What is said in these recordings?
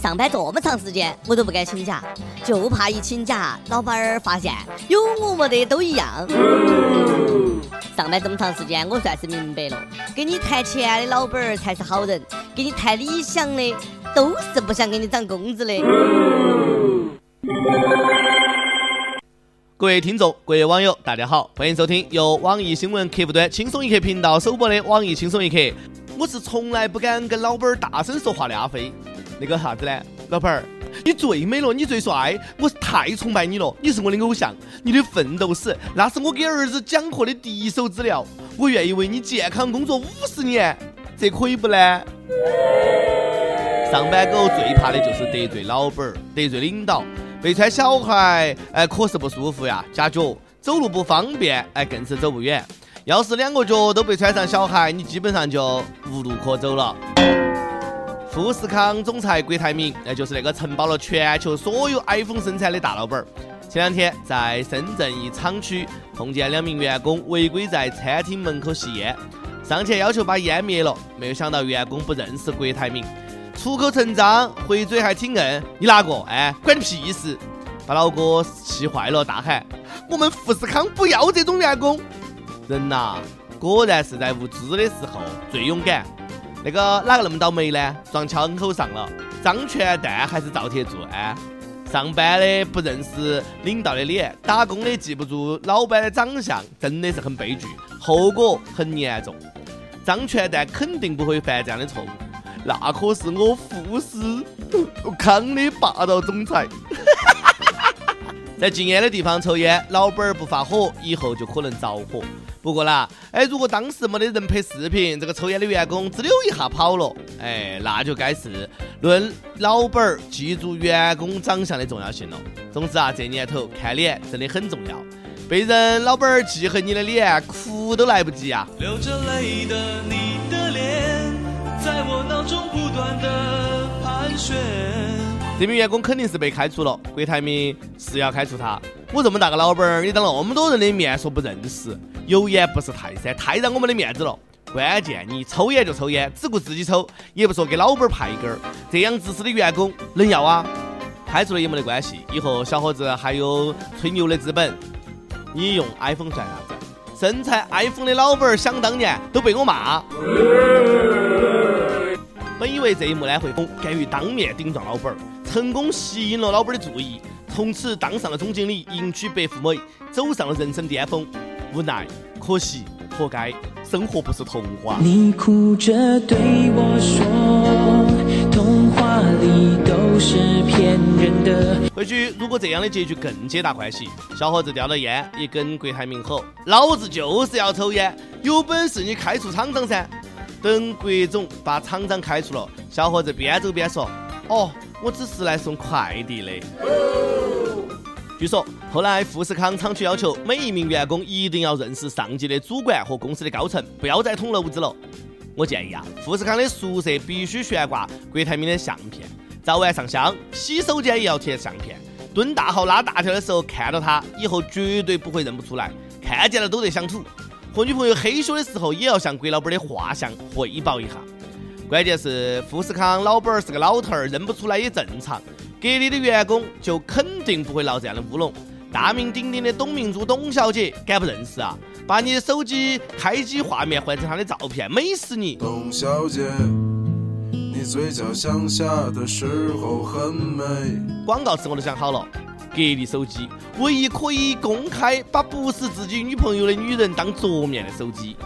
上班这么长时间，我都不敢请假，就怕一请假，老板儿发现有我没得都一样。上班这么长时间，我算是明白了，给你谈钱的老板儿才是好人，给你谈理想的都是不想给你涨工资的。各位听众，各位网友，大家好，欢迎收听由网易新闻客户端轻松一刻频道首播的网易轻松一刻。我是从来不敢跟老板儿大声说话的阿飞。那个啥子呢？老板儿，你最美了，你最帅，我是太崇拜你了，你是我的偶像，你的奋斗史那是我给儿子讲课的第一手资料，我愿意为你健康工作五十年，这可以不呢？上班狗最怕的就是得罪老板儿，得罪领导，被穿小孩，哎，可是不舒服呀，夹脚，走路不方便，哎，更是走不远。要是两个脚都被穿上小孩，你基本上就无路可走了。富士康总裁郭台铭，那就是那个承包了全球所有 iPhone 生产的大老板儿。前两天在深圳一厂区碰见两名员工违规在餐厅门口吸烟，上前要求把烟灭了，没有想到员工不认识郭台铭，出口成章，回嘴还挺硬。你哪个？哎，关你屁事！把老哥气坏了，大喊：“我们富士康不要这种员工！”人呐，果然是在无知的时候最勇敢。那个哪个那么倒霉呢？撞枪口上了，张全蛋还是赵铁柱？哎，上班的不认识领导的脸，打工的记不住老板的长相，真的是很悲剧，后果很严重。张全蛋肯定不会犯这样的错误，那可是我富士康的霸道总裁。在禁烟的地方抽烟，老板不发火，以后就可能着火。不过啦，哎，如果当时没得人拍视频，这个抽烟的员工滋溜一下跑了，哎，那就该是论老板儿记住员工长相的重要性了。总之啊，这年头看脸真的很重要，被人老板儿记恨你的脸，哭都来不及啊！流着泪的你的脸，在我脑中不断的盘旋。这名员工肯定是被开除了，郭台铭是要开除他。我这么大个老板儿，你当那么多人的面说不认识，油烟不是泰山，太让我们的面子了。关键你抽烟就抽烟，只顾自己抽，也不说给老板派一根儿，这样自私的员工能要啊？开除了也没得关系，以后小伙子还有吹牛的资本。你用 iPhone 算啥子？生产 iPhone 的老板儿想当年都被我骂。本以为这一幕呢会红，敢于当面顶撞老板儿。成功吸引了老板的注意，从此当上了总经理，迎娶白富美，走上了人生巅峰。无奈，可惜，活该，生活不是童话。你哭着对我说，童话里都是骗人的。或许，如果这样的结局更皆大欢喜。小伙子叼了烟，也跟郭台铭吼：“老子就是要抽烟，有本事你开除厂长噻！”等郭总把厂长开除了，小伙子边走边说：“哦。”我只是来送快递的。据说后来富士康厂区要求每一名员工一定要认识上级的主管和公司的高层，不要再捅娄子了。我建议啊，富士康的宿舍必须悬挂郭台铭的相片，早晚上香，洗手间也要贴相片。蹲大号拉大条的时候看到他，以后绝对不会认不出来，看见了都得想吐。和女朋友嘿咻的时候，也要向郭 老板的画像汇报一下。关键是富士康老板是个老头儿，认不出来也正常。隔离的员工就肯定不会闹这样的乌龙。大名鼎鼎的董明珠董小姐，敢不认识啊？把你的手机开机画面换成她的照片，美死你！董小姐，你嘴角向下的时候很美。广告词我都想好了，格力手机，唯一可以公开把不是自己女朋友的女人当桌面的手机。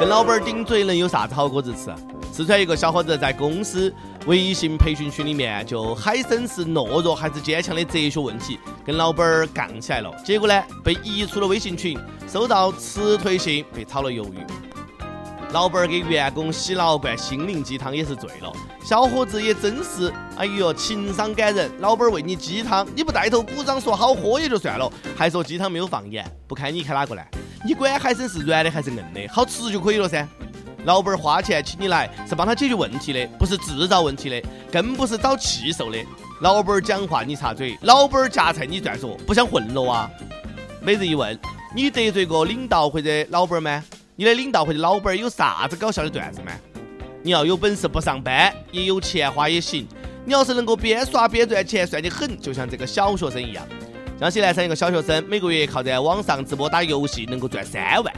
跟老板顶嘴能有啥子好果子吃？四川一个小伙子在公司微信培训群里面就海参是懦弱还是坚强的哲学问题，跟老板儿杠起来了。结果呢，被移出了微信群，收到辞退信，被炒了鱿鱼。老板儿给员工洗脑灌心灵鸡汤也是醉了。小伙子也真是，哎呦，情商感人。老板儿喂你鸡汤，你不带头鼓掌说好喝也就算了，还说鸡汤没有放盐，不看你看哪个呢？你管海参是软的还是硬的，好吃就可以了噻。老板儿花钱请你来是帮他解决问题的，不是制造问题的，更不是找气受的。老板儿讲话你插嘴，老板儿夹菜你转说，不想混了啊？每日一问，你得罪过领导或者老板儿吗？你的领导或者老板儿有啥子搞笑的段子吗？你要有本事不上班也有钱花也行。你要是能够边耍边赚钱，算你狠，就像这个小学生一样。江西南昌一个小学生每个月靠在网上直播打游戏能够赚三万。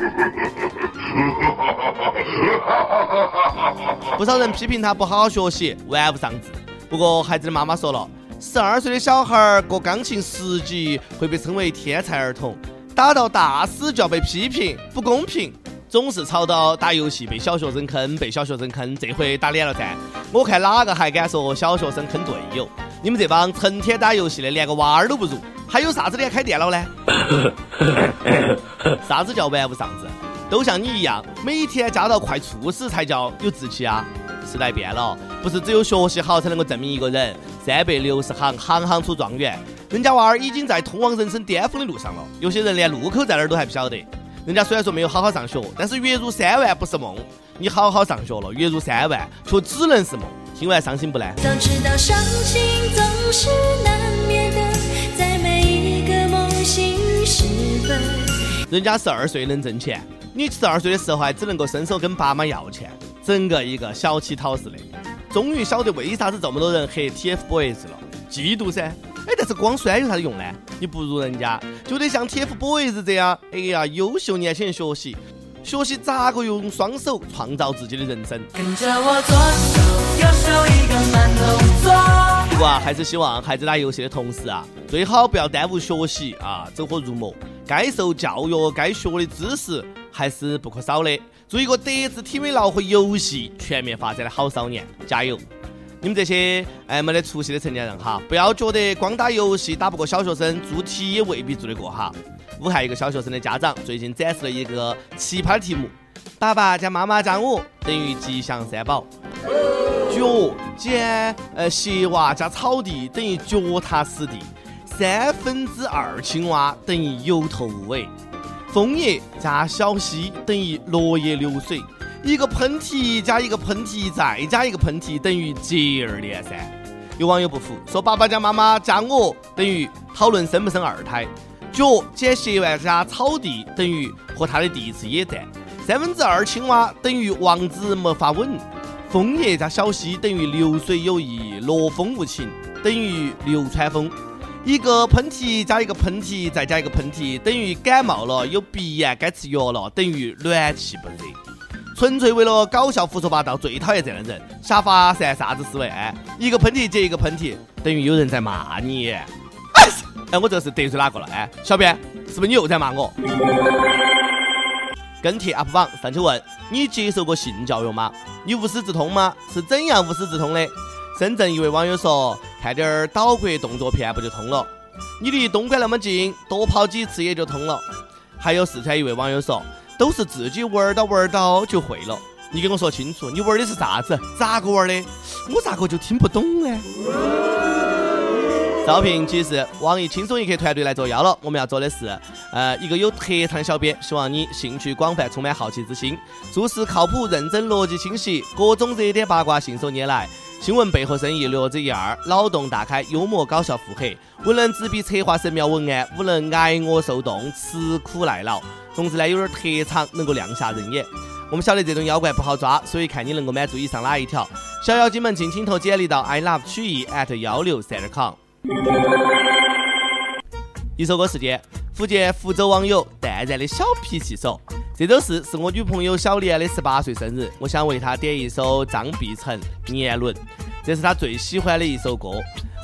不少人批评他不好好学习，玩物丧志。不过孩子的妈妈说了，十二岁的小孩儿过钢琴十级会被称为天才儿童，打到大师就要被批评不公平。总是吵到打游戏被小学生坑，被小学生坑，这回打脸了噻！我看哪个还敢说小学生坑队友？你们这帮成天打游戏的，连个娃儿都不如，还有啥子脸开电脑呢？啥子叫玩物丧志？都像你一样，每天加到快猝死才叫有志气啊！时代变了，不是只有学习好才能够证明一个人。三百六十行，行行出状元。人家娃儿已经在通往人生巅峰的路上了，有些人连路口在哪儿都还不晓得。人家虽然说没有好好上学，但是月入三万不是梦。你好好上学了，月入三万却只能是梦。听完伤心不呢？早知道伤心总是难人家十二岁能挣钱，你十二岁的时候还只能够伸手跟爸妈要钱，整个一个小乞讨似的。终于晓得为啥子这么多人黑 TFBOYS 了，嫉妒噻。哎，但是光酸有啥子用呢？你不如人家，就得像 TFBOYS 这样，哎呀，优秀年轻人学习，学习咋个用双手创造自己的人生。跟着我左手。不过，还是希望孩子打游戏的同时啊，最好不要耽误学习啊，走火入魔。该受教育、该学的知识还是不可少的。做一个德智体美劳和游戏全面发展的好少年，加油！你们这些哎没得出息的成年人哈，不要觉得光打游戏打不过小学生，做题也未必做得过哈。武汉一个小学生的家长最近展示了一个奇葩题目：爸爸加妈妈加我等于吉祥三宝；脚减呃鞋袜加草地等于脚踏实地；三分之二青蛙等于有头无尾；枫叶加小溪等于落叶流水。一个喷嚏加一个喷嚏再加一个喷嚏等于接二连三。有网友不服，说爸爸加妈妈加我等于讨论生不生二胎。脚减鞋袜加草地等于和他的第一次野战。三分之二青蛙等于王子没法稳。枫叶加小溪等于流水有意，落风无情等于流川枫。一个喷嚏加一个喷嚏再加一个喷嚏等于感冒了，有鼻炎该吃药了等于暖气不热。纯粹为了搞笑胡说八道，最讨厌这样的人。瞎发散啥子思维？一个喷嚏接一个喷嚏，等于有人在骂你。哎，我这是得罪哪个了？哎，小编，是不是你又在骂我？跟帖 UP 榜上去问：你接受过性教育吗？你无师自通吗？是怎样无师自通的？深圳一位网友说：看点儿岛国动作片不就通了？你离东莞那么近，多跑几次也就通了。还有四川一位网友说。都是自己玩到玩到就会了。你给我说清楚，你玩的是啥子？咋个玩的？我咋个就听不懂呢？招聘启事：网易轻松一刻团队来作妖了。我们要做的是，呃，一个有特长的小编，希望你兴趣广泛，充满好奇之心，做事靠谱、认真、逻辑清晰，各种热点八卦信手拈来，新闻背后生意略知一二，脑洞大开，幽默搞笑腹黑，无能执笔策划神妙文案，无能挨饿受冻，吃苦耐劳。总之呢，有点特长，能够亮瞎人眼。我们晓得这种妖怪不好抓，所以看你能够满足以上哪一条。小妖精们，尽情投简历到 i love 曲艺 at 幺六三点 com。一首歌时间，福建福州网友淡然的小脾气说：“这周四是我女朋友小莲的十八岁生日，我想为她点一首张碧晨《年轮》，这是她最喜欢的一首歌。”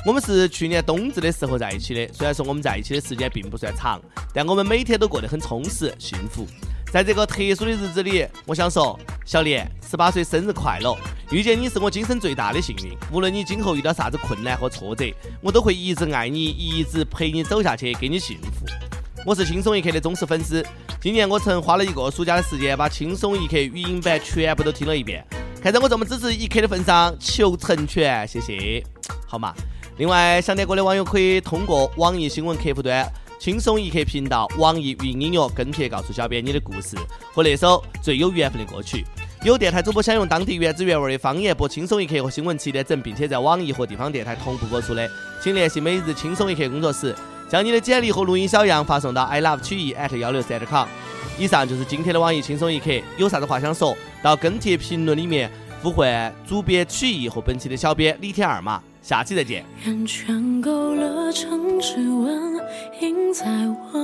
我们是去年冬至的时候在一起的，虽然说我们在一起的时间并不算长，但我们每天都过得很充实、幸福。在这个特殊的日子里，我想说，小李，十八岁生日快乐！遇见你是我今生最大的幸运。无论你今后遇到啥子困难和挫折，我都会一直爱你，一直陪你走下去，给你幸福。我是轻松一刻的忠实粉丝，今年我曾花了一个暑假的时间，把轻松一刻语音版全部都听了一遍。看在我这么支持一刻的份上，求成全，谢谢，好吗？另外，想点歌的网友可以通过网易新闻客户端“轻松一刻”频道、网易云音乐跟帖告诉小编你的故事和那首最有缘分的歌曲。有电台主播想用当地原汁原味的方言播《轻松一刻》和新闻七点整，并且在网易和地方电台同步播出的，请联系每日轻松一刻工作室，将你的简历和录音小样发送到 i love 曲艺 at 幺六三点 com。以上就是今天的网易轻松一刻，有啥子话想说到跟帖评论里面。呼唤主编曲艺和本期的小编李天二嘛，下期再见。圈勾勒成指纹，印在我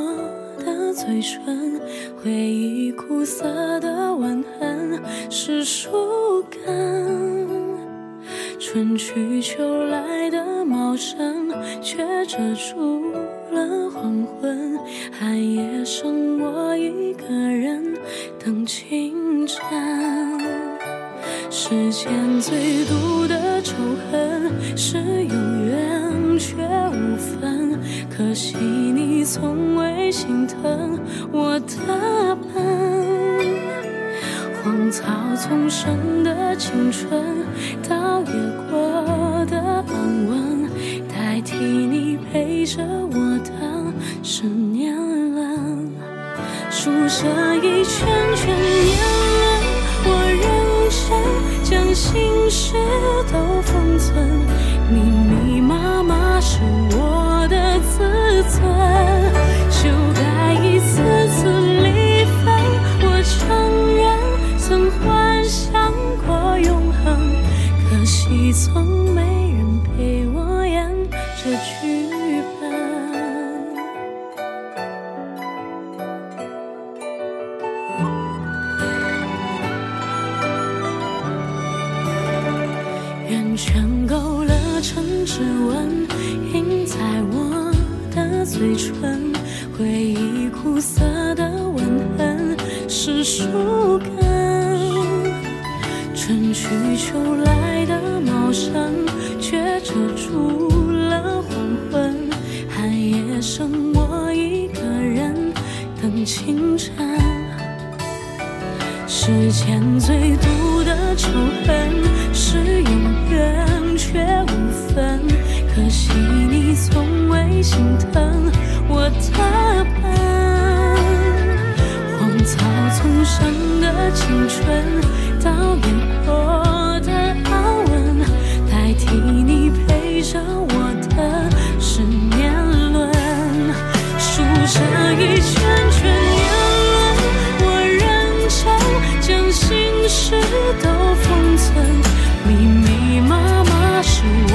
的嘴唇，回忆苦涩的吻痕是树根。春去秋来的茂盛，却遮住了黄昏。寒夜剩我一个人等清晨。世间最毒的仇恨是有缘却无分，可惜你从未心疼我的笨。荒草丛生的青春，倒也过得安稳，代替你陪着我的是年轮，数着一圈圈年轮，我认真将心事都封存，我的自尊，修改一次次离分，我承认。曾幻想过永恒，可惜从树根。春去秋来的茂盛，却遮住了黄昏。寒夜剩我一个人等清晨。世间最毒的仇恨是有缘却无分，可惜你从未心疼我的草丛上的青春，倒也过的安稳，代替你陪着我的是年轮，数着一圈圈年轮，我认真将心事都封存，密密麻麻是我